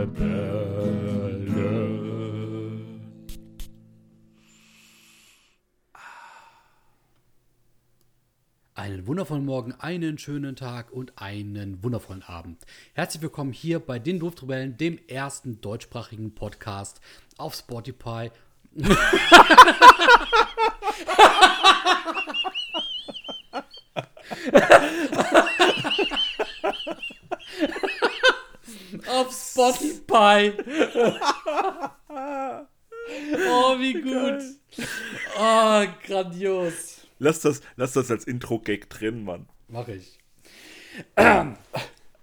Rebelle. Einen wundervollen Morgen, einen schönen Tag und einen wundervollen Abend. Herzlich willkommen hier bei den Luftrebellen, dem ersten deutschsprachigen Podcast auf Spotify. auf Spotify. oh, wie gut. Oh, grandios. Lass das, lass das als Intro-Gag drin, Mann. Mach ich.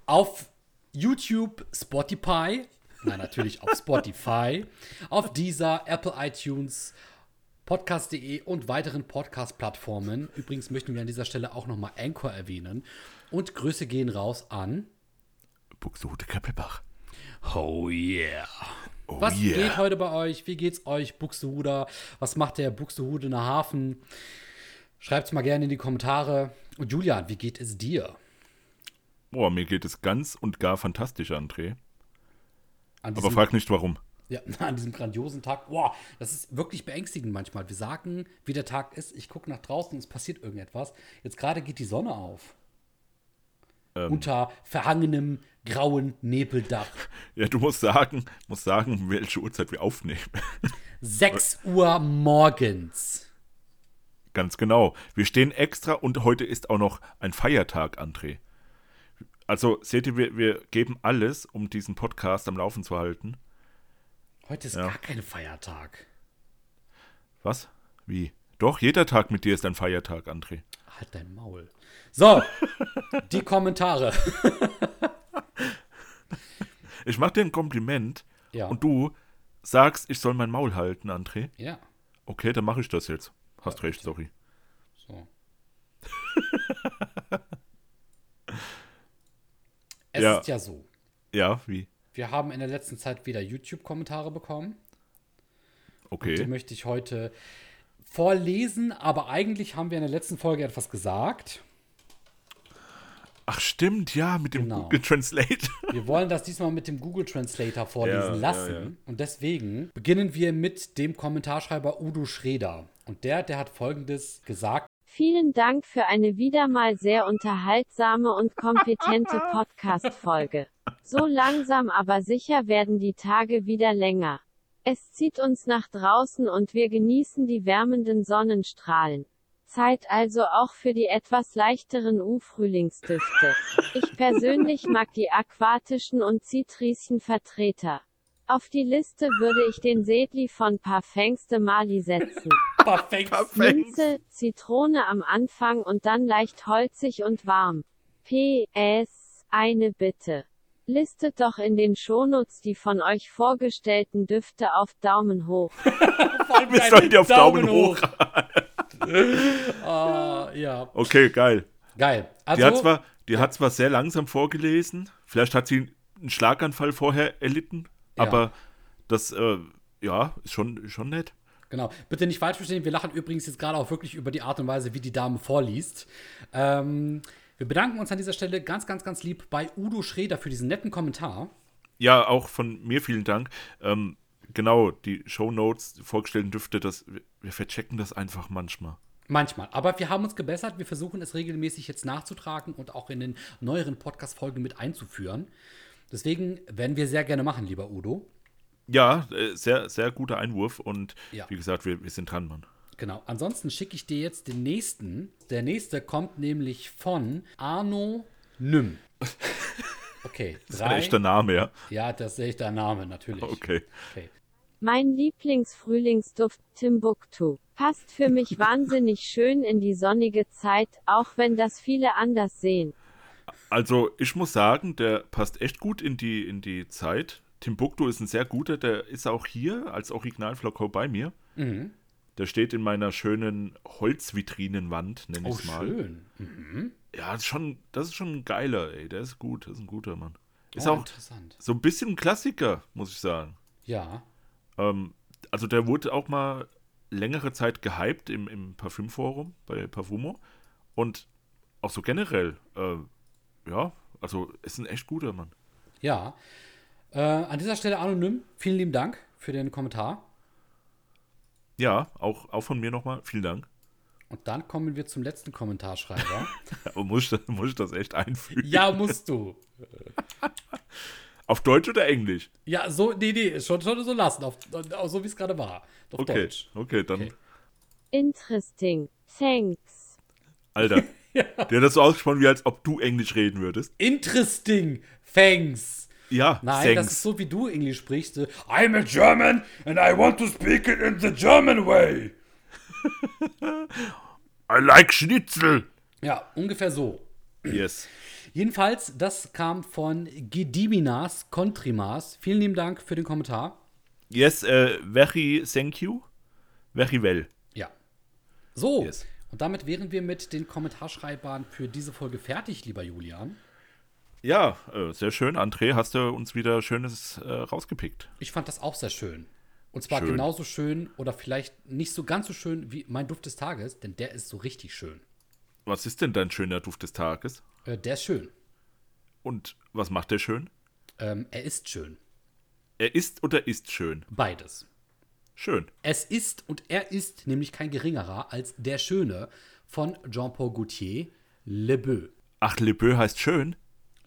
auf YouTube, Spotify, nein, natürlich auf Spotify, auf dieser Apple iTunes, Podcast.de und weiteren Podcast-Plattformen. Übrigens möchten wir an dieser Stelle auch nochmal Anchor erwähnen. Und Grüße gehen raus an Buxtehude Kappelbach. Oh yeah. Oh Was yeah. geht heute bei euch? Wie geht's euch, Buxtehuder? Was macht der Buxtehudener Hafen? Schreibt's mal gerne in die Kommentare. Und Julian, wie geht es dir? Boah, mir geht es ganz und gar fantastisch, André. An Aber frag nicht warum. Ja, an diesem grandiosen Tag. Boah, das ist wirklich beängstigend manchmal. Wir sagen, wie der Tag ist. Ich gucke nach draußen und es passiert irgendetwas. Jetzt gerade geht die Sonne auf. Ähm. Unter verhangenem grauen Nebeldach. Ja, du musst sagen, musst sagen, welche Uhrzeit wir aufnehmen. 6 Uhr morgens. Ganz genau. Wir stehen extra und heute ist auch noch ein Feiertag, André. Also seht ihr, wir, wir geben alles, um diesen Podcast am Laufen zu halten. Heute ist Ja. gar kein Feiertag. Was? Wie? Doch, jeder Tag mit dir ist ein Feiertag, André. Halt dein Maul. So, die Kommentare. Ich mach dir ein Kompliment Ja. und du sagst, ich soll mein Maul halten, André. Ja, Okay, dann mache ich das jetzt. Hast recht, sorry. so. es Ja. ist ja so. Ja, wie? Wir haben in der letzten Zeit wieder YouTube-Kommentare bekommen. Die Okay. möchte ich heute vorlesen, aber eigentlich haben wir in der letzten Folge etwas gesagt. Ach stimmt, ja, mit dem Genau. Google Translate. Wir wollen das diesmal mit dem Google Translator vorlesen Ja, ja, lassen. ja. Und deswegen beginnen wir mit dem Kommentarschreiber Udo Schreder. Und der, der hat folgendes gesagt. Vielen Dank für eine wieder mal sehr unterhaltsame und kompetente Podcast-Folge. So langsam aber sicher werden die Tage wieder länger. Es zieht uns nach draußen und wir genießen die wärmenden Sonnenstrahlen. Zeit also auch für die etwas leichteren U-Frühlingsdüfte. Ich persönlich mag die aquatischen und zitrischen Vertreter. Auf die Liste würde ich den Sedli von Parfums de Mali setzen. Perfekt. Minze, Zitrone am Anfang und dann leicht holzig und warm. PS, eine Bitte. Listet doch in den Shownotes die von euch vorgestellten Düfte auf Daumen hoch. Wir sollen die auf Daumen hoch. Ah, ja, Okay, geil. geil. Die Also, hat zwar, die hat zwar sehr langsam vorgelesen. Vielleicht hat sie einen Schlaganfall vorher erlitten, Ja. aber das, äh, ja, ist schon, schon nett. Genau. Bitte nicht falsch verstehen. Wir lachen übrigens jetzt gerade auch wirklich über die Art und Weise, wie die Dame vorliest. Ähm, wir bedanken uns an dieser Stelle ganz, ganz, ganz lieb bei Udo Schreder für diesen netten Kommentar. Ja, auch von mir vielen Dank. Ähm, genau, die Shownotes, die vorgestellten Düfte, das, wir- wir verchecken das einfach manchmal. Manchmal. Aber wir haben uns gebessert. Wir versuchen es regelmäßig jetzt nachzutragen und auch in den neueren Podcast-Folgen mit einzuführen. Deswegen werden wir sehr gerne machen, lieber Udo. Ja, äh, sehr, sehr guter Einwurf und Ja. wie gesagt, wir, wir sind dran, Mann. Genau. Ansonsten schicke ich dir jetzt den nächsten. Der nächste kommt nämlich von Arno Nym. Okay. Das ist ein echter Name, ja. Ja, das sehe ich der Name, natürlich. Okay. okay. Mein Lieblingsfrühlingsduft Timbuktu. Passt für mich wahnsinnig schön in die sonnige Zeit, auch wenn das viele anders sehen. Also, ich muss sagen, der passt echt gut in die, in die Zeit. Timbuktu ist ein sehr guter, der ist auch hier als Originalflakon bei mir. Mhm. Der steht in meiner schönen Holzvitrinenwand, nenne ich Oh, es mal. schön. Mhm. Ja, das ist, schon, das ist schon ein geiler, ey. Der ist gut, das ist ein guter Mann. Ist oh, auch interessant. so ein bisschen ein Klassiker, muss ich sagen. Ja. Ähm, also der wurde auch mal längere Zeit gehypt im, im Parfümforum bei Parfumo. Und auch so generell, äh, ja, also ist ein echt guter Mann. Ja. Äh, an dieser Stelle anonym, vielen lieben Dank für den Kommentar. Ja, auch, auch von mir nochmal. Vielen Dank. Und dann kommen wir zum letzten Kommentarschreiber. Muss ich, das- muss ich das echt einfügen? ja, musst du. Auf Deutsch oder Englisch? Ja, so, nee, nee, schon, schon so lassen, auf, auf so wie es gerade war. Auf Okay, Deutsch. okay, dann. Okay. Interesting. Thanks. Alter, der hat das so ausgesprochen, wie als ob du Englisch reden würdest. Interesting, thanks. Ja, Nein, das thanks. ist so, wie du Englisch sprichst. I'm a German and I want to speak it in the German way. I like Schnitzel. Ja, ungefähr so. Yes. Jedenfalls, das kam von Gediminas Contrimas. Vielen lieben Dank für den Kommentar. Yes, äh, very thank you. Very well. Ja. So, Yes. und damit wären wir mit den Kommentarschreibern für diese Folge fertig, lieber Julian. Ja, äh, sehr schön. André, hast du uns wieder Schönes äh, rausgepickt. Ich fand das auch sehr schön. Und zwar Schön. genauso schön oder vielleicht nicht so ganz so schön wie mein Duft des Tages, denn der ist so richtig schön. Was ist denn dein schöner Duft des Tages? Äh, der ist schön. Und was macht der schön? Ähm, er ist schön. Er ist oder ist schön? Beides. Schön. Es ist und er ist nämlich kein geringerer als der Schöne von Jean-Paul Gaultier, Le Beau. Ach, Le Beau heißt schön?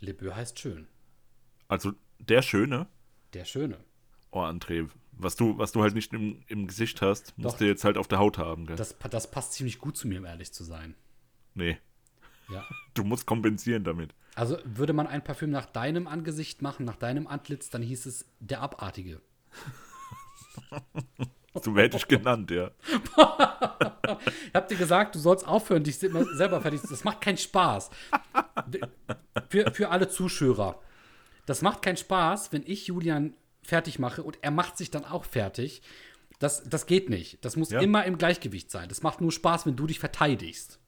Le Beau heißt schön. Also der Schöne? Der Schöne. Oh, André, was du, was du halt nicht im, im Gesicht hast, musst Doch. du jetzt halt auf der Haut haben, gell? Das, das passt ziemlich gut zu mir, um ehrlich zu sein. nee, Ja. du musst kompensieren damit. Also würde man ein Parfüm nach deinem Angesicht machen, nach deinem Antlitz, dann hieß es der Abartige. So werde ich genannt, ja. Ich hab dir gesagt, du sollst aufhören, dich selber fertig zu. Das macht keinen Spaß. Für, für alle Zuschauer. Das macht keinen Spaß, wenn ich Julian fertig mache und er macht sich dann auch fertig. Das, das geht nicht. Das muss Ja. immer im Gleichgewicht sein. Das macht nur Spaß, wenn du dich verteidigst.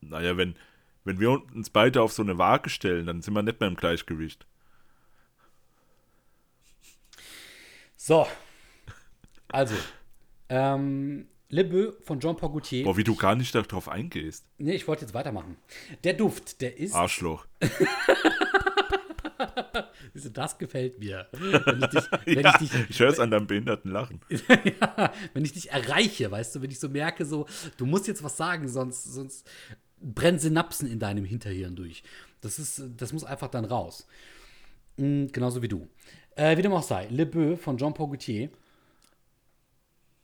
Naja, wenn, wenn wir uns beide auf so eine Waage stellen, dann sind wir nicht mehr im Gleichgewicht. So. Also. Ähm, Le Beau von Jean-Paul Gaultier. Boah, wie du gar nicht darauf eingehst. Nee, ich wollte jetzt weitermachen. Der Duft, der ist. Arschloch. Das gefällt mir. Wenn ich dich, wenn ja, ich ich höre es an deinem behinderten Lachen. ja, wenn ich dich erreiche, weißt du, wenn ich so merke, so, du musst jetzt was sagen, sonst, sonst brennen Synapsen in deinem Hinterhirn durch. Das ist, das muss einfach dann raus. Mm, genauso wie du. Äh, wie dem auch sei, Le Beau von Jean-Paul Gaultier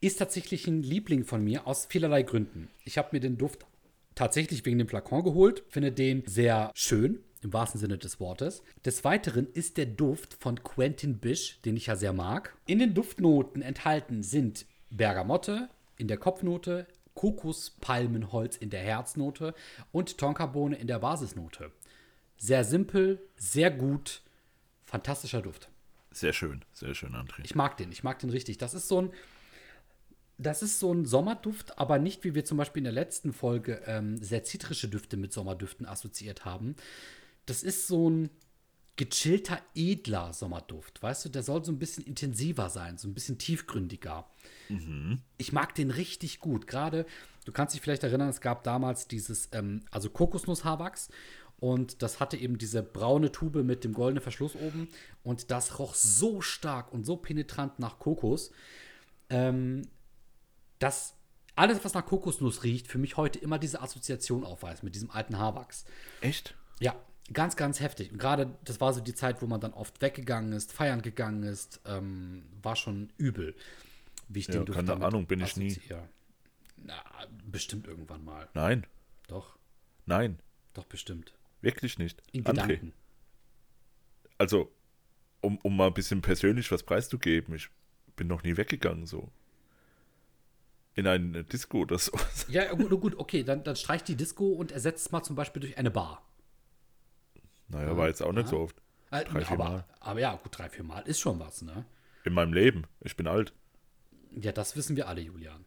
ist tatsächlich ein Liebling von mir aus vielerlei Gründen. Ich habe mir den Duft tatsächlich wegen dem Flakon geholt, finde den sehr schön, im wahrsten Sinne des Wortes. Des Weiteren ist der Duft von Quentin Bisch, den ich ja sehr mag. In den Duftnoten enthalten sind Bergamotte in der Kopfnote, Kokospalmenholz in der Herznote und Tonkabohne in der Basisnote. Sehr simpel, sehr gut, fantastischer Duft. Sehr schön, sehr schön, André. Ich mag den, ich mag den richtig. Das ist so ein, das ist so ein Sommerduft, aber nicht wie wir zum Beispiel in der letzten Folge ähm, sehr zitrische Düfte mit Sommerdüften assoziiert haben. Das ist so ein gechillter, edler Sommerduft. Weißt du, der soll so ein bisschen intensiver sein, so ein bisschen tiefgründiger. Ich mag den richtig gut. Gerade, du kannst dich vielleicht erinnern, es gab damals dieses, ähm, also Kokosnusshaarwachs. Und das hatte eben diese braune Tube mit dem goldenen Verschluss oben. Und das roch so stark und so penetrant nach Kokos, ähm, dass alles, was nach Kokosnuss riecht, für mich heute immer diese Assoziation aufweist mit diesem alten Haarwachs. Echt? Ja, ganz, ganz heftig. Und gerade das war so die Zeit, wo man dann oft weggegangen ist, feiern gegangen ist, ähm, war schon übel. Wie ich Ja, den keine Ahnung, bin ich nie. Na, bestimmt irgendwann mal. Nein, Doch, nein, doch bestimmt. wirklich nicht. In André, Gedanken. also, um, um mal ein bisschen persönlich was preiszugeben, ich bin noch nie weggegangen so. In eine Disco oder so. Ja, gut, gut, okay, dann, dann streich die Disco und ersetzt es mal zum Beispiel durch eine Bar. Naja, war jetzt auch nicht so oft. Äh, Drei, vier aber, Mal. aber ja, gut, drei, vier Mal ist schon was, ne? In meinem Leben. Ich bin alt. Ja, das wissen wir alle, Julian.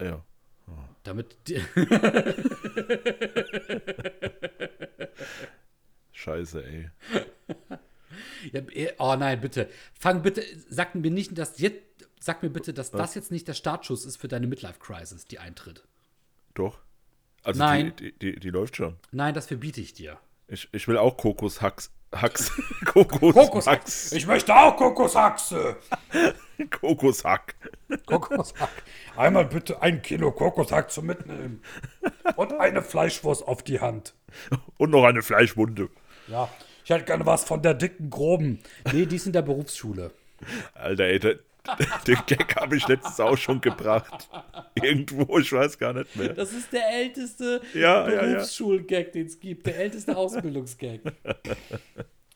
Ja. Damit. die- Scheiße, ey. Ja, eh, oh nein, bitte. Fang bitte, sag mir nicht, dass jetzt, sag mir bitte, dass das jetzt nicht der Startschuss ist für deine Midlife-Crisis, die eintritt. Doch. Also Nein. Die, die, die, die läuft schon. Nein, das verbiete ich dir. Ich, ich will auch Kokoshax, Kokoshax. Kokos Kokoshax. Ich möchte auch Kokoshaxe. Kokoshack. Kokoshack. Einmal bitte ein Kilo Kokoshack zum Mitnehmen. Und eine Fleischwurst auf die Hand. Und noch eine Fleischwunde. Ja, ich hätte gerne was von der dicken, groben. Nee, die ist in der Berufsschule. Alter, ey, den Gag habe ich letztens auch schon gebracht. Irgendwo, ich weiß gar nicht mehr. Das ist der älteste Ja. Berufsschul-Gag, den es gibt. Der älteste Ausbildungsgag.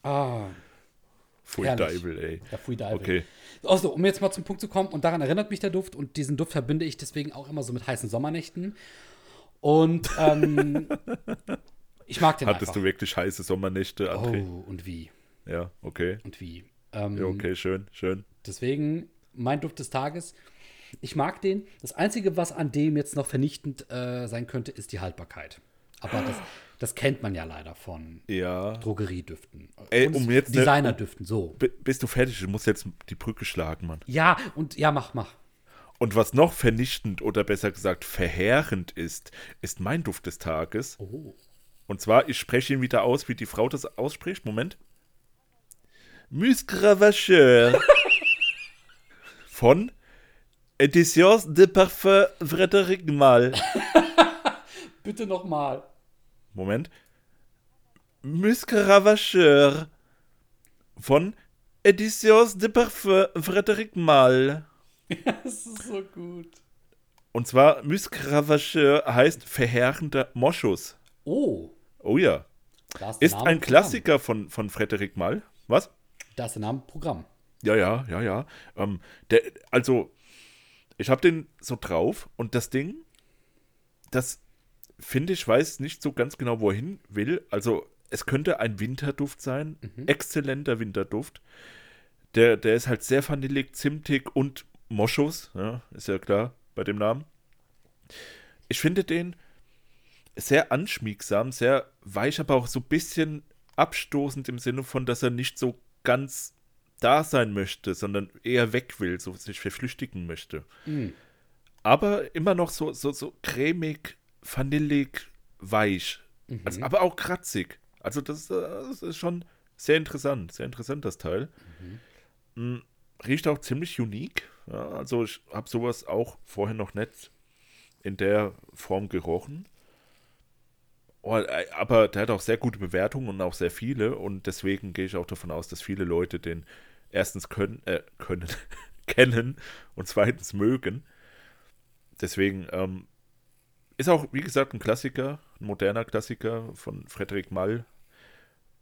Ah, herrlich. Deibel, ey. ja, Deibel. Okay. Also, um jetzt mal zum Punkt zu kommen, und daran erinnert mich der Duft, und diesen Duft verbinde ich deswegen auch immer so mit heißen Sommernächten. Und ähm, ich mag den Hattest einfach. du wirklich heiße Sommernächte, André? Oh, und wie? Ja, okay. Und wie? Ähm, Ja, okay, schön, schön. Deswegen mein Duft des Tages. Ich mag den. Das Einzige, was an dem jetzt noch vernichtend äh, sein könnte, ist die Haltbarkeit. Aber das, das kennt man ja leider von Ja. Drogeriedüften. Ey, Und um jetzt ne- Designerdüften, so. Bist du fertig? Ich muss jetzt die Brücke schlagen, Mann. Ja, und ja, mach, mach. Und was noch vernichtend oder besser gesagt verheerend ist, ist mein Duft des Tages. Oh. Und zwar, ich spreche ihn wieder aus, wie die Frau das ausspricht. Moment. Muscravacheur. Von Editions de Parfum Frédéric Mal. Bitte nochmal. Moment. Muscravacheur. Von Editions de Parfum Frédéric Mal. Das ist so gut. Und zwar Muscravacheur heißt verheerender Moschus. Oh. Oh ja. Ist, ein Programm. Klassiker von, von Frederic Mal. Was? Da ist der Name Programm. Ja, ja, ja, ja. Ähm, der, also, ich habe den so drauf und das Ding, das finde ich, weiß nicht so ganz genau, wohin will. Also, es könnte ein Winterduft sein. Exzellenter Winterduft. Der, der ist halt sehr vanillig, zimtig und Moschus. Ja, ist ja klar bei dem Namen. Ich finde den sehr anschmiegsam, sehr weich, aber auch so ein bisschen abstoßend im Sinne von, dass er nicht so ganz da sein möchte, sondern eher weg will, so sich verflüchtigen möchte. Aber immer noch so, so, so cremig, vanillig, weich. Also, aber auch kratzig. Also das, äh, das ist schon sehr interessant, sehr interessant, das Teil. Mm, Riecht auch ziemlich unique. Ja, also ich habe sowas auch vorher noch nicht in der Form gerochen. Oh, äh, aber der hat auch sehr gute Bewertungen und auch sehr viele und deswegen gehe ich auch davon aus, dass viele Leute den erstens können, äh, können, kennen und zweitens mögen. Deswegen ähm, ist auch, wie gesagt, ein Klassiker, ein moderner Klassiker von Frederik Mall.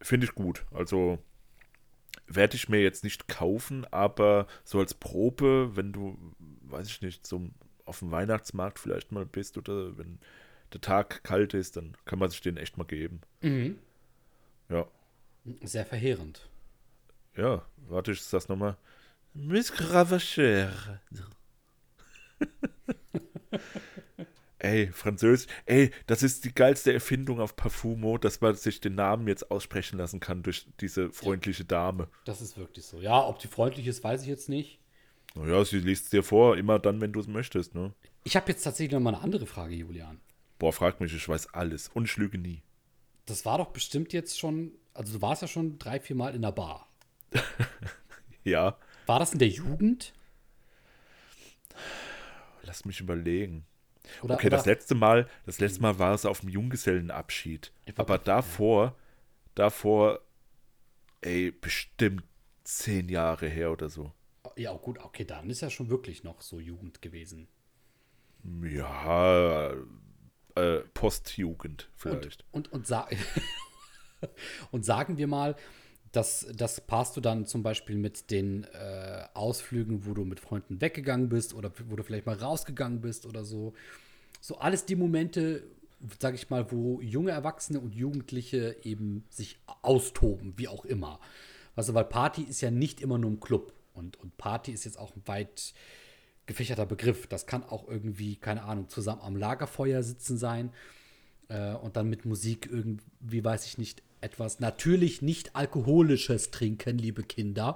Finde ich gut. Also werde ich mir jetzt nicht kaufen, aber so als Probe, wenn du, weiß ich nicht, so auf dem Weihnachtsmarkt vielleicht mal bist oder wenn der Tag kalt ist, dann kann man sich den echt mal geben. Mhm. Ja. Sehr verheerend. Ja, warte, ich sag's nochmal. Miss Gravachère. Ey, Französisch. Ey, das ist die geilste Erfindung auf Parfumo, dass man sich den Namen jetzt aussprechen lassen kann durch diese freundliche Dame. Das ist wirklich so. Ja, ob die freundlich ist, weiß ich jetzt nicht. Naja, sie liest dir vor, immer dann, wenn du es möchtest, ne? Ich habe jetzt tatsächlich noch mal eine andere Frage, Julian. Boah, frag mich, ich weiß alles und ich lüge nie. Das war doch bestimmt jetzt schon, also du warst ja schon drei, vier Mal in der Bar. Ja, War das in der Jugend? lass mich überlegen. Oder, Okay, oder, das letzte Mal, das letzte Mal war es auf dem Junggesellenabschied. Aber davor, davor, ey, bestimmt zehn Jahre her oder so. Ja, gut, okay, dann ist ja schon wirklich noch so Jugend gewesen. Ja, äh, Postjugend vielleicht. Und, und, und, sa und sagen wir mal, das, das passt du dann zum Beispiel mit den äh, Ausflügen, wo du mit Freunden weggegangen bist oder wo du vielleicht mal rausgegangen bist oder so. So alles die Momente, sag ich mal, wo junge Erwachsene und Jugendliche eben sich austoben, wie auch immer. Weißt du, weil Party ist ja nicht immer nur im Club. Und, und Party ist jetzt auch weit gefächerter Begriff. Das kann auch irgendwie, keine Ahnung, zusammen am Lagerfeuer sitzen sein äh, und dann mit Musik irgendwie, weiß ich nicht, etwas natürlich nicht alkoholisches trinken, liebe Kinder.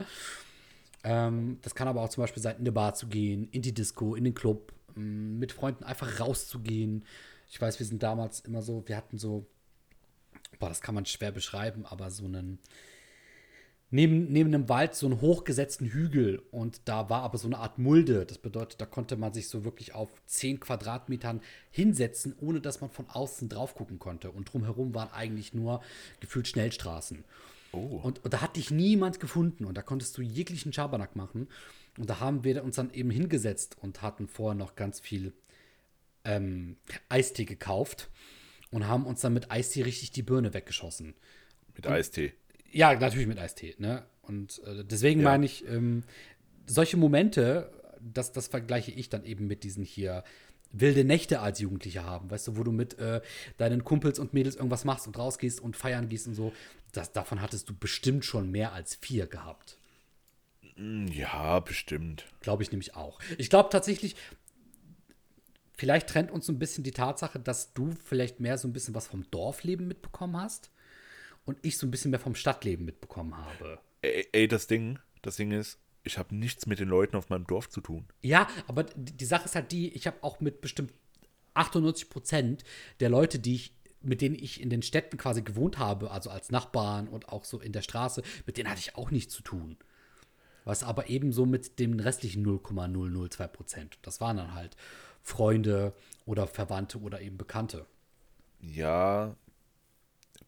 Ähm, das kann aber auch zum Beispiel sein, in eine Bar zu gehen, in die Disco, in den Club, m, mit Freunden einfach rauszugehen. Ich weiß, wir sind damals immer so, wir hatten so, boah, das kann man schwer beschreiben, aber so einen, neben, neben einem Wald so einen hochgesetzten Hügel und da war aber so eine Art Mulde. Das bedeutet, da konnte man sich so wirklich auf 10 Quadratmetern hinsetzen, ohne dass man von außen drauf gucken konnte. Und drumherum waren eigentlich nur gefühlt Schnellstraßen. Oh. Und, und da hat dich niemand gefunden und da konntest du jeglichen Schabernack machen. Und da haben wir uns dann eben hingesetzt und hatten vorher noch ganz viel ähm, Eistee gekauft und haben uns dann mit Eistee richtig die Birne weggeschossen. Mit Eistee. Ja, natürlich mit Eistee. Ne? Und äh, deswegen Ja. meine ich, ähm, solche Momente, das, das vergleiche ich dann eben mit diesen hier wilde Nächte als Jugendliche haben, weißt du, wo du mit äh, deinen Kumpels und Mädels irgendwas machst und rausgehst und feiern gehst und so. Das, davon hattest du bestimmt schon mehr als vier gehabt. Hm, Ja, bestimmt. Glaube ich nämlich auch. Ich glaube tatsächlich, vielleicht trennt uns so ein bisschen die Tatsache, dass du vielleicht mehr so ein bisschen was vom Dorfleben mitbekommen hast und ich so ein bisschen mehr vom Stadtleben mitbekommen habe. Ey, ey das Ding, das Ding ist, ich habe nichts mit den Leuten auf meinem Dorf zu tun. Ja, aber die Sache ist halt die, ich habe auch mit bestimmt 98 Prozent der Leute, die ich, mit denen ich in den Städten quasi gewohnt habe, also als Nachbarn und auch so in der Straße, mit denen hatte ich auch nichts zu tun. Was aber ebenso mit den restlichen 0,002 Prozent. Das waren dann halt Freunde oder Verwandte oder eben Bekannte. Ja.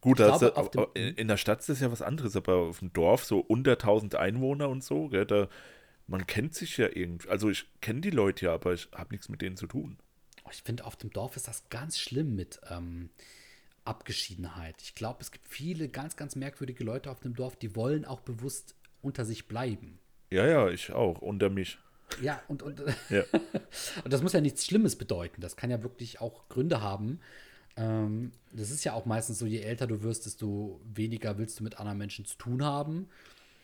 Gut, glaube, in in der Stadt ist das ja was anderes, aber auf dem Dorf so unter 1000 Einwohner und so, gell, da, man kennt sich ja irgendwie. Also ich kenne die Leute ja, aber ich habe nichts mit denen zu tun. Oh, Ich finde, auf dem Dorf ist das ganz schlimm mit ähm, Abgeschiedenheit. Ich glaube, es gibt viele ganz, ganz merkwürdige Leute auf dem Dorf, die wollen auch bewusst unter sich bleiben. Ja, ja, ich auch, unter mich. Ja, und, und, Ja. und das muss ja nichts Schlimmes bedeuten. Das kann ja wirklich auch Gründe haben. Ähm, das ist ja auch meistens so, je älter du wirst, desto weniger willst du mit anderen Menschen zu tun haben.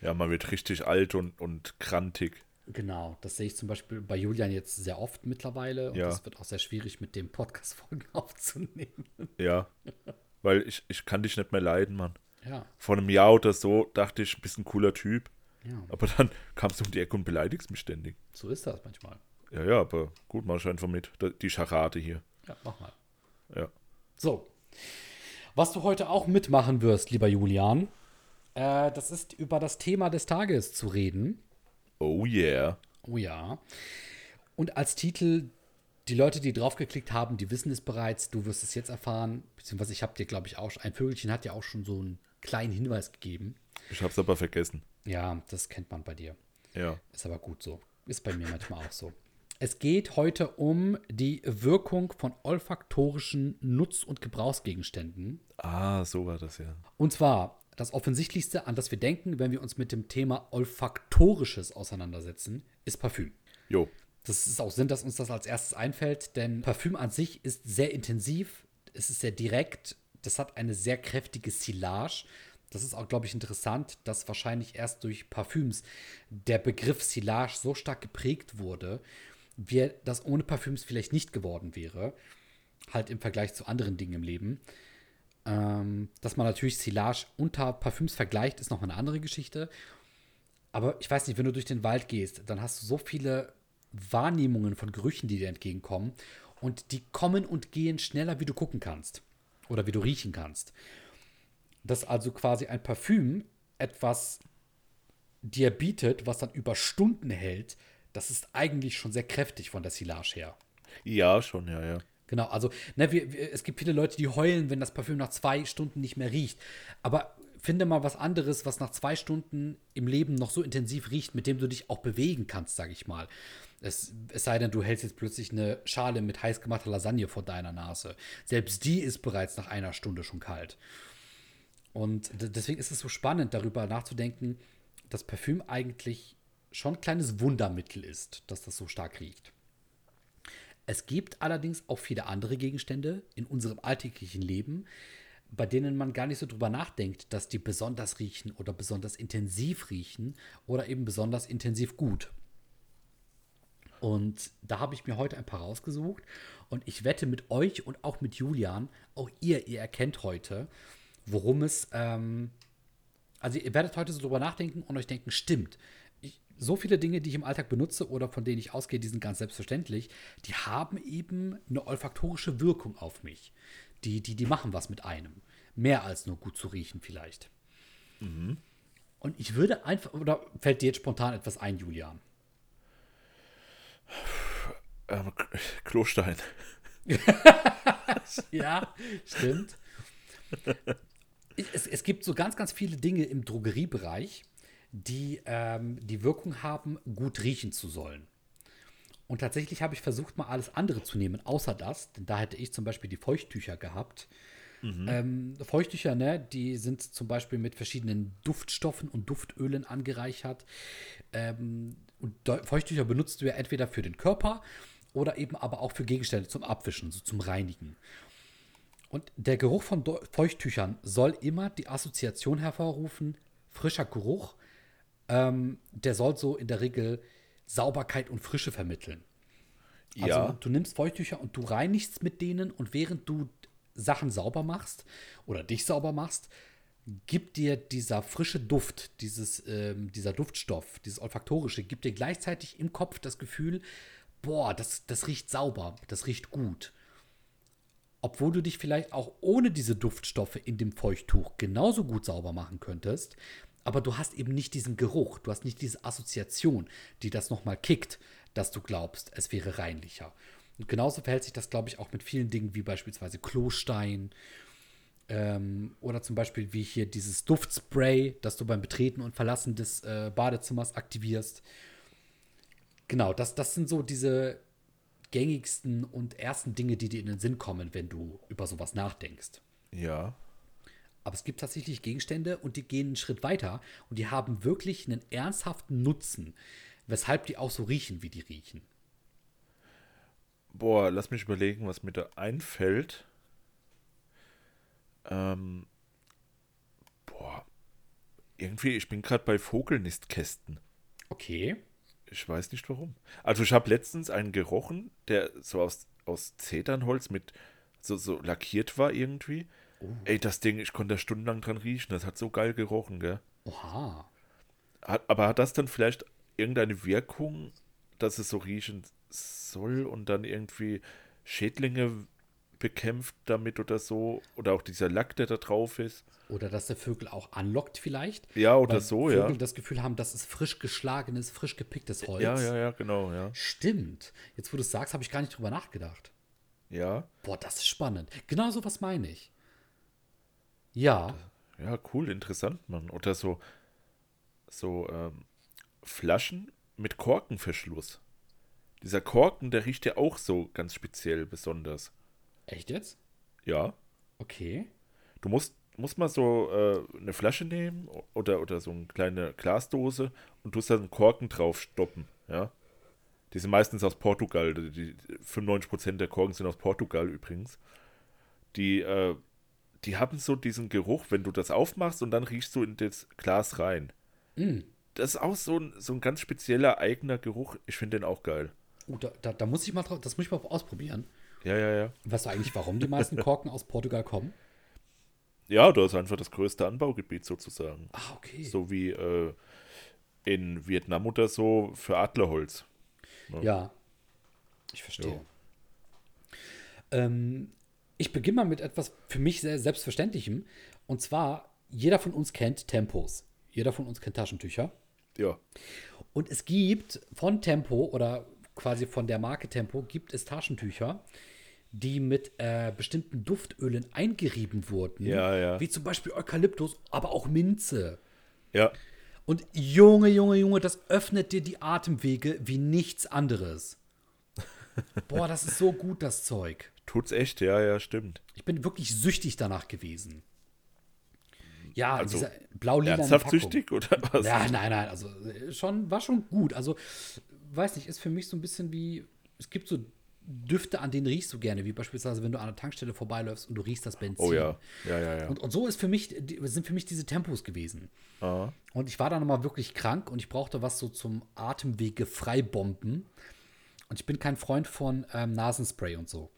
ja, man wird richtig alt und, und krantig. Genau, das sehe ich zum Beispiel bei Julian jetzt sehr oft mittlerweile. Und Ja. das wird auch sehr schwierig, mit dem Podcast-Folgen aufzunehmen. Ja. Weil ich, ich kann dich nicht mehr leiden, Mann. Ja, Vor einem Jahr oder so dachte ich, bist ein cooler Typ. ja, Aber dann kamst du um die Ecke und beleidigst mich ständig. so ist das manchmal. Ja, ja, aber gut, mach ich einfach mit. Die Scharade hier. Ja, mach mal. Ja. So. Was du heute auch mitmachen wirst, lieber Julian, äh, das ist über das Thema des Tages zu reden. Oh yeah. Oh ja. Und als Titel, die Leute, die draufgeklickt haben, die wissen es bereits, du wirst es jetzt erfahren, beziehungsweise ich habe dir, glaube ich, auch, ein Vögelchen hat ja auch schon so einen kleinen Hinweis gegeben. Ich hab's aber vergessen. Ja, das kennt man bei dir. Ja. Ist aber gut so. Ist bei mir manchmal auch so. Es geht heute um die Wirkung von olfaktorischen Nutz- und Gebrauchsgegenständen. Ah, so war das ja. Und zwar das Offensichtlichste, an das wir denken, wenn wir uns mit dem Thema Olfaktorisches auseinandersetzen, ist Parfüm. Jo. Das ist auch Sinn, dass uns das als erstes einfällt, denn Parfüm an sich ist sehr intensiv, es ist sehr direkt, das hat eine sehr kräftige Silage. Das ist auch, glaube ich, interessant, dass wahrscheinlich erst durch Parfüms der Begriff Silage so stark geprägt wurde, wie das ohne Parfüms vielleicht nicht geworden wäre. Halt im Vergleich zu anderen Dingen im Leben. Ähm, dass man natürlich Silage unter Parfüms vergleicht, ist noch eine andere Geschichte. Aber ich weiß nicht, wenn du durch den Wald gehst, dann hast du so viele Wahrnehmungen von Gerüchen, die dir entgegenkommen. Und die kommen und gehen schneller, wie du gucken kannst. Oder wie du riechen kannst. Dass also quasi ein Parfüm etwas dir bietet, was dann über Stunden hält, das ist eigentlich schon sehr kräftig von der Silage her. Ja, schon, ja, ja. Genau, also ne, wir, wir, es gibt viele Leute, die heulen, wenn das Parfüm nach zwei Stunden nicht mehr riecht. Aber finde mal was anderes, was nach zwei Stunden im Leben noch so intensiv riecht, mit dem du dich auch bewegen kannst, sag ich mal. Es, es sei denn, du hältst jetzt plötzlich eine Schale mit heiß gemachter Lasagne vor deiner Nase. Selbst die ist bereits nach einer Stunde schon kalt. Und deswegen ist es so spannend, darüber nachzudenken, dass Parfüm eigentlich schon ein kleines Wundermittel ist, dass das so stark riecht. Es gibt allerdings auch viele andere Gegenstände in unserem alltäglichen Leben, bei denen man gar nicht so drüber nachdenkt, dass die besonders riechen oder besonders intensiv riechen oder eben besonders intensiv gut. Und da habe ich mir heute ein paar rausgesucht und ich wette mit euch und auch mit Julian, auch ihr, ihr erkennt heute, worum es, ähm, also ihr werdet heute so drüber nachdenken und euch denken, stimmt, so viele Dinge, die ich im Alltag benutze oder von denen ich ausgehe, die sind ganz selbstverständlich, die haben eben eine olfaktorische Wirkung auf mich. Die, die, die machen was mit einem. Mehr als nur gut zu riechen vielleicht. Und ich würde einfach, oder fällt dir jetzt spontan etwas ein, Julian? Ähm, Klostein. ja, stimmt. Es, es, gibt so ganz, ganz viele Dinge im Drogeriebereich, die ähm, die Wirkung haben, gut riechen zu sollen. Und tatsächlich habe ich versucht, mal alles andere zu nehmen, außer das. Denn da hätte ich zum Beispiel die Feuchttücher gehabt. Mhm. Ähm, Feuchttücher, ne, die sind zum Beispiel mit verschiedenen Duftstoffen und Duftölen angereichert. Ähm, und Feuchttücher benutzt du ja entweder für den Körper oder eben aber auch für Gegenstände zum Abwischen, so zum Reinigen. Und der Geruch von Feuchttüchern soll immer die Assoziation hervorrufen, frischer Geruch, ähm, der soll so in der Regel Sauberkeit und Frische vermitteln. Also ja. du nimmst Feuchttücher und du reinigst mit denen und während du Sachen sauber machst oder dich sauber machst, gibt dir dieser frische Duft, dieses, ähm, dieser Duftstoff, dieses olfaktorische, gibt dir gleichzeitig im Kopf das Gefühl, boah, das, das riecht sauber, das riecht gut. Obwohl du dich vielleicht auch ohne diese Duftstoffe in dem Feuchttuch genauso gut sauber machen könntest, aber du hast eben nicht diesen Geruch, du hast nicht diese Assoziation, die das nochmal kickt, dass du glaubst, es wäre reinlicher. Und genauso verhält sich das, glaube ich, auch mit vielen Dingen wie beispielsweise Klostein ähm, oder zum Beispiel wie hier dieses Duftspray, das du beim Betreten und Verlassen des äh, Badezimmers aktivierst. Genau, das, das sind so diese gängigsten und ersten Dinge, die dir in den Sinn kommen, wenn du über sowas nachdenkst. Ja. Aber es gibt tatsächlich Gegenstände und die gehen einen Schritt weiter und die haben wirklich einen ernsthaften Nutzen, weshalb die auch so riechen, wie die riechen. Boah, lass mich überlegen, was mir da einfällt. Ähm, boah, irgendwie, ich bin gerade bei Vogelnistkästen. Okay. Ich weiß nicht warum. Also ich habe letztens einen gerochen, der so aus, aus Zedernholz mit so, so lackiert war irgendwie. Oh. Ey, das Ding, ich konnte da stundenlang dran riechen. Das hat so geil gerochen, gell? Oha. Hat, aber hat das dann vielleicht irgendeine Wirkung, dass es so riechen soll und dann irgendwie Schädlinge bekämpft damit oder so? Oder auch dieser Lack, der da drauf ist? Oder dass der Vögel auch anlockt vielleicht. Ja, oder Weil so, Vögel ja. das Gefühl haben, das ist frisch geschlagenes, frisch gepicktes Holz. Ja, ja, ja, genau, ja. Stimmt. Jetzt, wo du es sagst, habe ich gar nicht drüber nachgedacht. Ja. Boah, das ist spannend. Genau so was meine ich. Ja. Ja, cool, interessant, Mann. Oder so, so ähm, Flaschen mit Korkenverschluss. Dieser Korken, der riecht ja auch so ganz speziell besonders. Echt jetzt? Ja. Okay. Du musst muss man so äh, eine Flasche nehmen oder, oder so eine kleine Glasdose und tust da einen Korken drauf stoppen, ja. Die sind meistens aus Portugal. Die, 95% der Korken sind aus Portugal übrigens. Die, äh, die haben so diesen Geruch, wenn du das aufmachst und dann riechst du in das Glas rein. Mm. Das ist auch so ein, so ein ganz spezieller eigener Geruch. Ich finde den auch geil. Uh, da, da, da, muss ich mal drauf, das muss ich mal ausprobieren. Ja, ja, ja. Weißt du eigentlich, warum die meisten Korken aus Portugal kommen? Ja, da ist einfach das größte Anbaugebiet sozusagen. Ah, okay. So wie äh, in Vietnam oder so für Adlerholz. Ne? Ja, ich verstehe. Ähm, ich beginne mal mit etwas für mich sehr Selbstverständlichem. Und zwar, jeder von uns kennt Tempos. Jeder von uns kennt Taschentücher. Ja. Und es gibt von Tempo oder quasi von der Marke Tempo gibt es Taschentücher, die mit äh, bestimmten Duftölen eingerieben wurden. Ja, ja. Wie zum Beispiel Eukalyptus, aber auch Minze. Ja. Und Junge, Junge, Junge, das öffnet dir die Atemwege wie nichts anderes. Boah, das ist so gut, das Zeug. Tut's echt, ja, ja, stimmt. Ich bin wirklich süchtig danach gewesen. Ja, also, dieser blau Ernsthaft süchtig oder was? Ja, nein, nein, also schon, war schon gut. Also, weiß nicht, ist für mich so ein bisschen wie, es gibt so Düfte, an denen riechst du gerne, wie beispielsweise, wenn du an der Tankstelle vorbeiläufst und du riechst das Benzin. Oh ja, ja, ja, ja. Und, und so ist für mich, sind für mich diese Tempos gewesen. Aha. Und ich war dann nochmal wirklich krank und ich brauchte was so zum Atemwege freibomben. Und ich bin kein Freund von ähm, Nasenspray und so.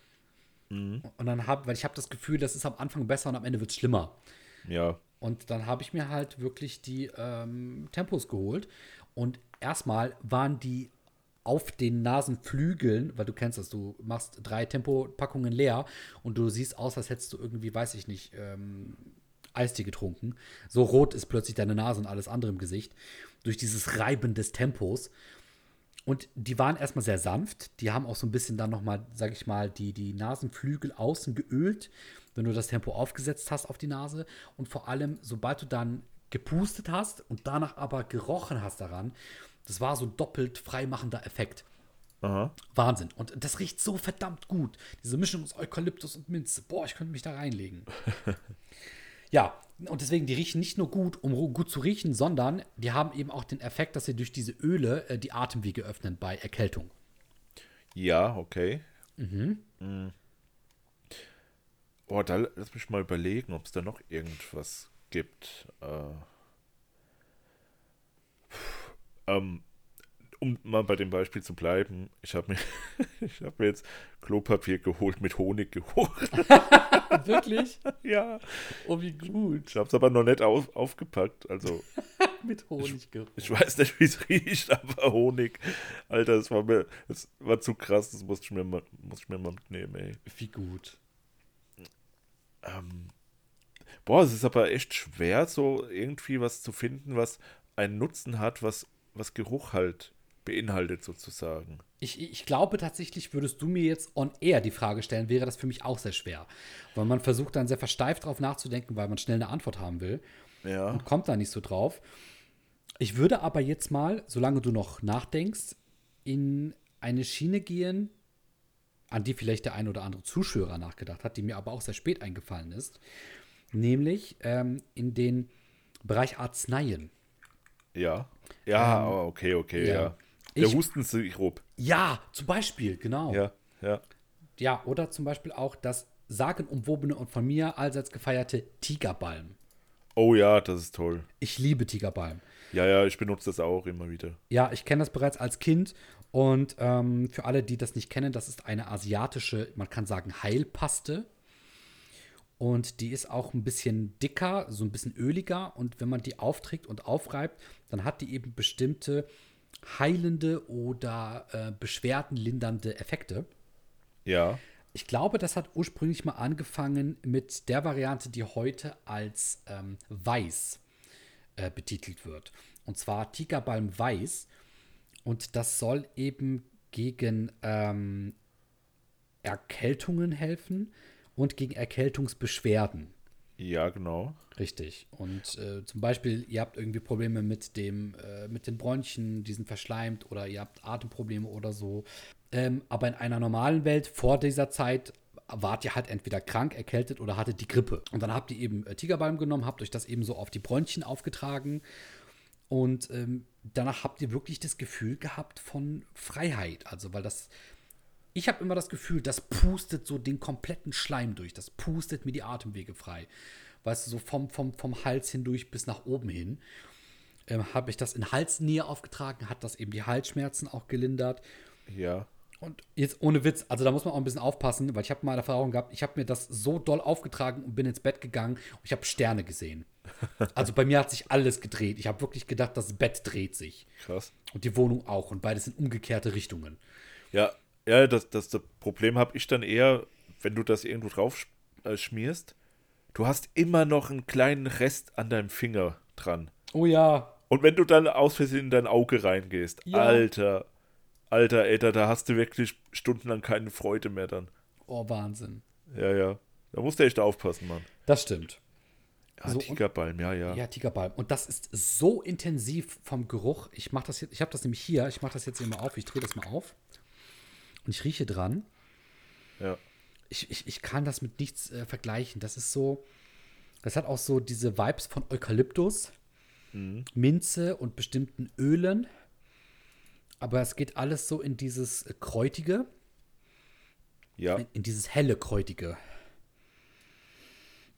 Mhm. Und dann habe, weil ich habe das Gefühl, das ist am Anfang besser und am Ende wird es schlimmer. Ja. Und dann habe ich mir halt wirklich die ähm, Tempos geholt. Und erstmal waren die auf den Nasenflügeln, weil du kennst das, du machst drei Tempopackungen leer und du siehst aus, als hättest du irgendwie, weiß ich nicht, ähm, Eistee getrunken. So rot ist plötzlich deine Nase und alles andere im Gesicht. Durch dieses Reiben des Tempos. Und die waren erstmal sehr sanft. Die haben auch so ein bisschen dann nochmal, sag ich mal, die, die Nasenflügel außen geölt, wenn du das Tempo aufgesetzt hast auf die Nase. Und vor allem, sobald du dann gepustet hast und danach aber gerochen hast daran, das war so ein doppelt freimachender Effekt. Aha. Wahnsinn. Und das riecht so verdammt gut. Diese Mischung aus Eukalyptus und Minze. Boah, ich könnte mich da reinlegen. ja, und deswegen, die riechen nicht nur gut, um gut zu riechen, sondern die haben eben auch den Effekt, dass sie durch diese Öle äh, die Atemwege öffnen bei Erkältung. Ja, okay. Mhm. Oh, da lass mich mal überlegen, ob es da noch irgendwas gibt. Äh, ähm, um mal bei dem Beispiel zu bleiben, ich habe mir, ich hab mir jetzt Klopapier geholt, mit Honig geholt. Wirklich? ja, Oh, wie gut. ich habe es aber noch nicht auf, aufgepackt. Also, Mit Honig gerochen. ich weiß nicht, wie es riecht, aber Honig. Alter, das war mir, das war zu krass, das musste ich mir mal, musste ich mir mal mitnehmen, ey. Wie gut. Ähm, boah, es ist aber echt schwer, so irgendwie was zu finden, was einen Nutzen hat, was, was Geruch halt beinhaltet, sozusagen. Ich, ich glaube tatsächlich, würdest du mir jetzt on air die Frage stellen, wäre das für mich auch sehr schwer. Weil man versucht dann sehr versteift drauf nachzudenken, weil man schnell eine Antwort haben will. Ja. und kommt da nicht so drauf. Ich würde aber jetzt mal, solange du noch nachdenkst, in eine Schiene gehen, an die vielleicht der ein oder andere Zuschauer nachgedacht hat, die mir aber auch sehr spät eingefallen ist, nämlich ähm, in den Bereich Arzneien. Ja. Ja, aber okay, okay, ja. ja. Der Ich- Hustensirup. Ja, zum Beispiel, genau. Ja. Ja, ja. oder zum Beispiel auch das sagenumwobene und von mir allseits gefeierte Tigerbalm. Oh ja, das ist toll. Ich liebe Tigerbalm. Ja, ja, ich benutze das auch immer wieder. Ja, ich kenne das bereits als Kind. Und ähm, für alle, die das nicht kennen, das ist eine asiatische, man kann sagen, Heilpaste. Und die ist auch ein bisschen dicker, so ein bisschen öliger. Und wenn man die aufträgt und aufreibt, dann hat die eben bestimmte heilende oder äh, beschwerdenlindernde Effekte. Ja. Ich glaube, das hat ursprünglich mal angefangen mit der Variante, die heute als ähm, Weiß äh, betitelt wird. Und zwar Tigerbalm Weiß. Und das soll eben gegen ähm, Erkältungen helfen und gegen Erkältungsbeschwerden. Ja, genau. Richtig. Und äh, zum Beispiel, ihr habt irgendwie Probleme mit dem, äh, mit den Bronchien, die sind verschleimt oder ihr habt Atemprobleme oder so. Ähm, aber in einer normalen Welt vor dieser Zeit wart ihr halt entweder krank, erkältet oder hattet die Grippe. Und dann habt ihr eben äh, Tigerbalm genommen, habt euch das eben so auf die Bronchien aufgetragen. Und ähm, danach habt ihr wirklich das Gefühl gehabt von Freiheit. Also, weil das, ich habe immer das Gefühl, das pustet so den kompletten Schleim durch. Das pustet mir die Atemwege frei. Weißt du, so vom, vom, vom Hals hindurch bis nach oben hin. Ähm, habe ich das in Halsnähe aufgetragen, hat das eben die Halsschmerzen auch gelindert. Ja. Und jetzt ohne Witz, also da muss man auch ein bisschen aufpassen, weil ich habe mal Erfahrung gehabt, ich habe mir das so doll aufgetragen und bin ins Bett gegangen und ich habe Sterne gesehen. Also bei mir hat sich alles gedreht. Ich habe wirklich gedacht, das Bett dreht sich. Krass. Und die Wohnung auch. Und beides in umgekehrte Richtungen. Ja, ja, das, das, das Problem habe ich dann eher, wenn du das irgendwo drauf äh, schmierst, du hast immer noch einen kleinen Rest an deinem Finger dran. Oh ja. Und wenn du dann aus Versehen in dein Auge reingehst, Ja. Alter, Alter, Alter, da hast du wirklich stundenlang keine Freude mehr dann. Oh, Wahnsinn. Ja, ja. Da musst du echt aufpassen, Mann. Das stimmt. Ja, So, Tigerbalm, ja, ja. Ja, Tigerbalm. Und das ist so intensiv vom Geruch. Ich mache das jetzt, ich habe das nämlich hier. Ich mache das jetzt immer auf. Ich drehe das mal auf. Und ich rieche dran. Ja. Ich, ich, ich kann das mit nichts äh, vergleichen. Das ist so, das hat auch so diese Vibes von Eukalyptus, Minze und bestimmten Ölen. Aber es geht alles so in dieses äh, Kräutige, Ja, in, in dieses helle Kräutige.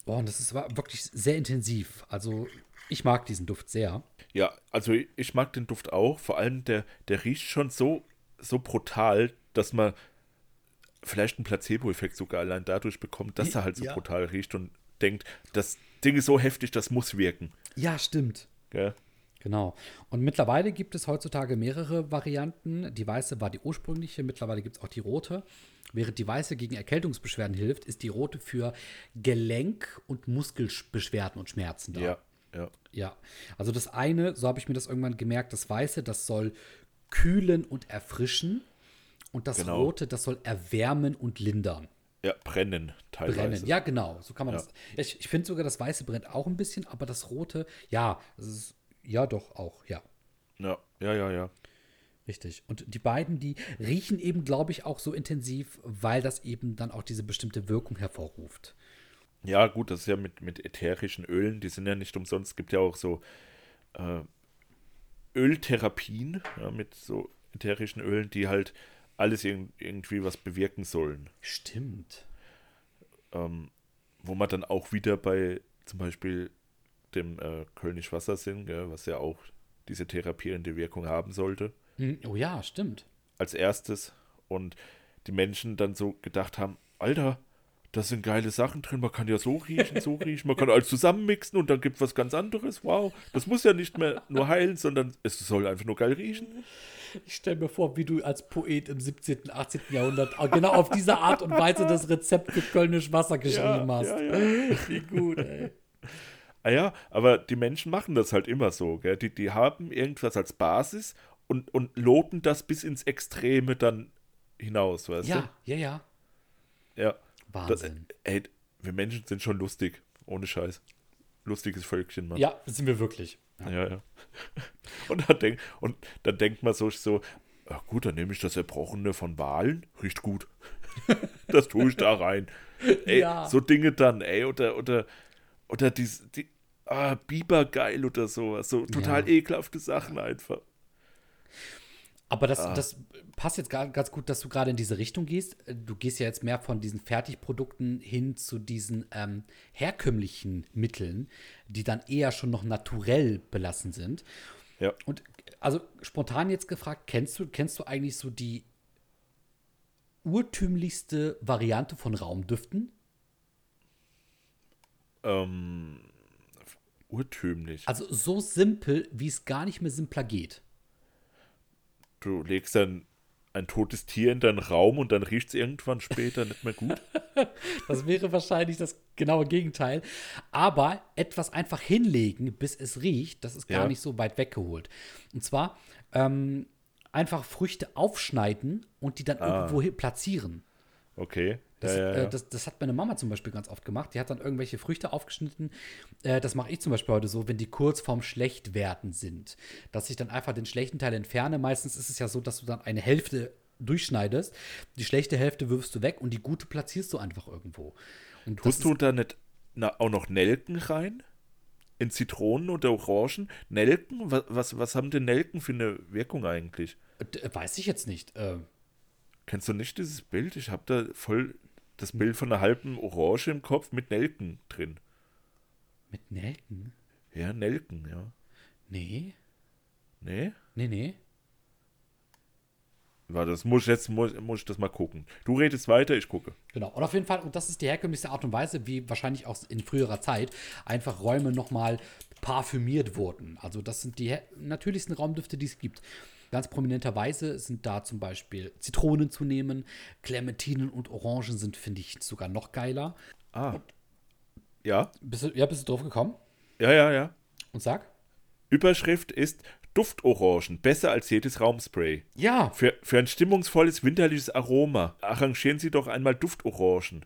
Boah, und das ist war wirklich sehr intensiv. Also, ich mag diesen Duft sehr. ja, also ich mag den Duft auch. Vor allem der, der riecht schon so, so brutal, dass man vielleicht einen Placebo-Effekt sogar allein dadurch bekommt, dass er halt so Ja. brutal riecht und denkt, das Ding ist so heftig, das muss wirken. Ja, stimmt. Gell? Genau. Und mittlerweile gibt es heutzutage mehrere Varianten. Die weiße war die ursprüngliche, mittlerweile gibt es auch die rote. Während die weiße gegen Erkältungsbeschwerden hilft, ist die rote für Gelenk- und Muskelbeschwerden und Schmerzen da. Ja, ja. Ja, also das eine, so habe ich mir das irgendwann gemerkt, das Weiße, das soll kühlen und erfrischen. Und das Genau. Rote, das soll erwärmen und lindern. Ja, brennen teilweise. Brennen. Ja, genau. So kann man Ja. das. Ich, ich finde sogar, das Weiße brennt auch ein bisschen, aber das Rote, ja, das ist, ja, doch auch, ja. Ja, ja, ja, ja. Richtig. Und die beiden, die riechen eben, glaube ich, auch so intensiv, weil das eben dann auch diese bestimmte Wirkung hervorruft. Ja, gut, das ist ja mit, mit ätherischen Ölen, die sind ja nicht umsonst. Es gibt ja auch so äh, Öltherapien ja, mit so ätherischen Ölen, die halt alles irg irgendwie was bewirken sollen. Stimmt. Ähm, wo man dann auch wieder bei zum Beispiel dem äh, Kölnisch Wasser sind, gell, was ja auch diese therapierende Wirkung haben sollte, Hm, Oh ja, stimmt. als erstes. Und die Menschen dann so gedacht haben, Alter, da sind geile Sachen drin, man kann ja so riechen, so riechen, man kann alles zusammenmixen und dann gibt was ganz anderes. Wow, das muss ja nicht mehr nur heilen, sondern es soll einfach nur geil riechen. Ich stelle mir vor, wie du als Poet im 17., 18. Jahrhundert genau auf diese Art und Weise das Rezept für Kölnisch Wasser geschrieben hast. ja, ja. Wie gut, ey. Ah ja, aber die Menschen machen das halt immer so, gell? Die, die haben irgendwas als Basis und, und loben das bis ins Extreme dann hinaus, weißt Ja, ja, ja. du? Ja. Das, Wahnsinn. ey, wir Menschen sind schon lustig, ohne Scheiß. Lustiges Völkchen, Mann. Ja, sind wir wirklich. Ja, ja. Und dann, denk, und dann denkt man so, so, gut, dann nehme ich das Erbrochene von Walen, riecht gut. das tue ich da rein. Ey, Ja. so Dinge dann, ey, oder, oder, oder die, die ah, Biber geil oder sowas, so total Ja. ekelhafte Sachen einfach. Aber das, Ah. das passt jetzt ganz gut, dass du gerade in diese Richtung gehst. Du gehst ja jetzt mehr von diesen Fertigprodukten hin zu diesen ähm, herkömmlichen Mitteln, die dann eher schon noch naturell belassen sind. Ja. Und also spontan jetzt gefragt, kennst du, kennst du eigentlich so die urtümlichste Variante von Raumdüften? Ähm, urtümlich. Also so simpel, wie es gar nicht mehr simpler geht. Du legst dann ein totes Tier in deinen Raum und dann riecht es irgendwann später nicht mehr gut. Das wäre wahrscheinlich das genaue Gegenteil. Aber etwas einfach hinlegen, bis es riecht, das ist gar Ja. nicht so weit weggeholt. Und zwar ähm, einfach Früchte aufschneiden und die dann irgendwo hin platzieren. Okay. Das, ja, ja, ja. Äh, das, das hat meine Mama zum Beispiel ganz oft gemacht. Die hat dann irgendwelche Früchte aufgeschnitten. Äh, das mache ich zum Beispiel heute so, wenn die kurz vorm Schlechtwerden sind. Dass ich dann einfach den schlechten Teil entferne. Meistens ist es ja so, dass du dann eine Hälfte durchschneidest. Die schlechte Hälfte wirfst du weg und die gute platzierst du einfach irgendwo. Und Tust du da nicht na, auch noch Nelken rein? In Zitronen oder Orangen? Nelken? Was, was, was haben denn Nelken für eine Wirkung eigentlich? äh, weiß ich jetzt nicht. Äh, Kennst du nicht dieses Bild? Ich habe da voll das Bild von einer halben Orange im Kopf mit Nelken drin. mit Nelken? Ja, Nelken, ja. Nee. Nee? Nee, nee. Warte, das muss ich jetzt muss, muss ich das mal gucken. Du redest weiter, ich gucke. Genau. Und auf jeden Fall, und das ist die herkömmlichste Art und Weise, wie wahrscheinlich auch in früherer Zeit einfach Räume nochmal parfümiert wurden. Also das sind die natürlichsten Raumdüfte, die es gibt. Ganz prominenterweise sind da zum Beispiel Zitronen zu nehmen. Clementinen und Orangen sind, finde ich, sogar noch geiler. Ah. Ja, Bist du, ja, bist du drauf gekommen? ja, ja, ja. Und sag? Überschrift ist Duftorangen, besser als jedes Raumspray. Ja. Für, für ein stimmungsvolles winterliches Aroma arrangieren Sie doch einmal Duftorangen.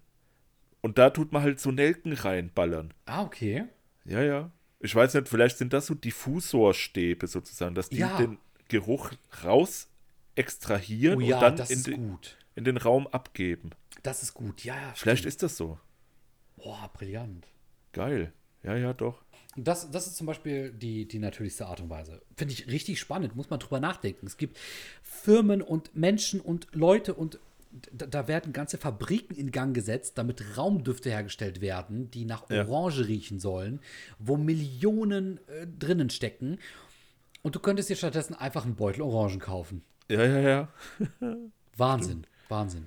Und da tut man halt so Nelken reinballern. Ah, okay. Ja, ja. Ich weiß nicht, vielleicht sind das so Diffusorstäbe sozusagen, dass die Ja. den Geruch raus extrahieren Oh und ja, dann das in, ist de, gut. in den Raum abgeben. Das ist gut. Ja, ja. Vielleicht stimmt. ist das so. Boah, brillant. Geil. Ja, ja, doch. Und Das, das ist zum Beispiel die, die natürlichste Art und Weise. Finde ich richtig spannend, muss man drüber nachdenken. Es gibt Firmen und Menschen und Leute und da, da werden ganze Fabriken in Gang gesetzt, damit Raumdüfte hergestellt werden, die nach Ja. Orange riechen sollen, wo Millionen äh, drinnen stecken. Und du könntest dir stattdessen einfach einen Beutel Orangen kaufen. Ja, ja, ja. Wahnsinn, Wahnsinn.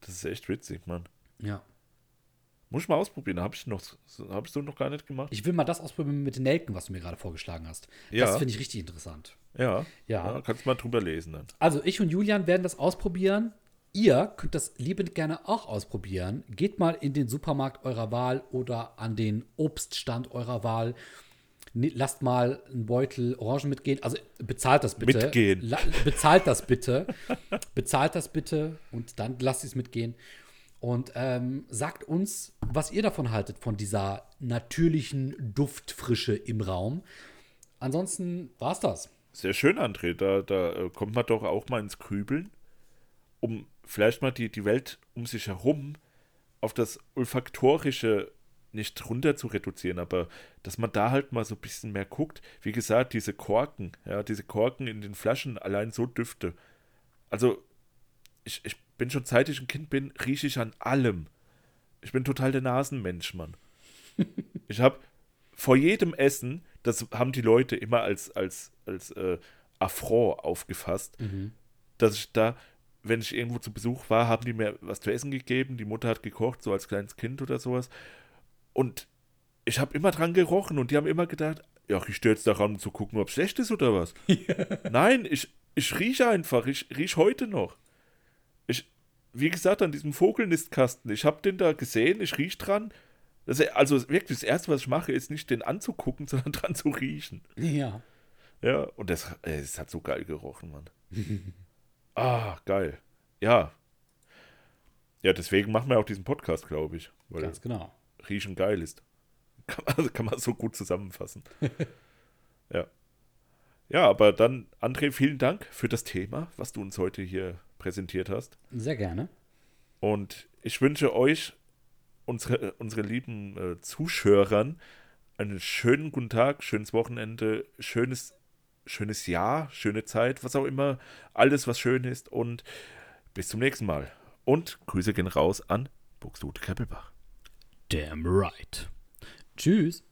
Das ist echt witzig, Mann. Ja. Muss ich mal ausprobieren. Habe ich noch, habe ich so noch gar nicht gemacht. Ich will mal das ausprobieren mit den Nelken, was du mir gerade vorgeschlagen hast. Ja. Das finde ich richtig interessant. Ja. Ja. kannst mal drüber lesen dann. Also ich und Julian werden das ausprobieren. Ihr könnt das liebend gerne auch ausprobieren. Geht mal in den Supermarkt eurer Wahl oder an den Obststand eurer Wahl. Lasst mal einen Beutel Orangen mitgehen. Also bezahlt das bitte. Mitgehen. La bezahlt das bitte. bezahlt das bitte und dann lasst es mitgehen. Und ähm, sagt uns, was ihr davon haltet, von dieser natürlichen Duftfrische im Raum. Ansonsten war's das. Sehr schön, André. Da, da äh, kommt man doch auch mal ins Grübeln, um vielleicht mal die, die Welt um sich herum auf das Olfaktorische nicht runter zu reduzieren, aber dass man da halt mal so ein bisschen mehr guckt. Wie gesagt, diese Korken, ja, diese Korken in den Flaschen, allein so Düfte. Also, ich, ich bin schon seit ich ein Kind bin, rieche ich an allem. Ich bin total der Nasenmensch, Mann. Ich habe vor jedem Essen, das haben die Leute immer als, als, als äh, Affront aufgefasst, dass ich da, wenn ich irgendwo zu Besuch war, haben die mir was zu essen gegeben, die Mutter hat gekocht, so als kleines Kind oder sowas. Und ich habe immer dran gerochen und die haben immer gedacht, ja, ich stehe jetzt daran, um zu gucken, ob es schlecht ist oder was. Nein, ich, ich rieche einfach, ich rieche heute noch. Ich, wie gesagt, an diesem Vogelnistkasten, ich habe den da gesehen, ich rieche dran. Das, also wirklich, das Erste, was ich mache, ist nicht den anzugucken, sondern dran zu riechen. Ja. Ja, und das, es hat so geil gerochen, Mann. ah, geil. Ja. Ja, deswegen machen wir auch diesen Podcast, glaube ich. Weil Ganz genau. Riechen geil ist. Kann man, kann man so gut zusammenfassen. ja. Ja, aber dann, André, vielen Dank für das Thema, was du uns heute hier präsentiert hast. Sehr gerne. Und ich wünsche euch, unsere, unsere lieben äh, Zuschauern, einen schönen guten Tag, schönes Wochenende, schönes, schönes Jahr, schöne Zeit, was auch immer, alles, was schön ist. Und bis zum nächsten Mal. Und Grüße gehen raus an Buxtehude Kreppelbach. Damn right. Tschüss.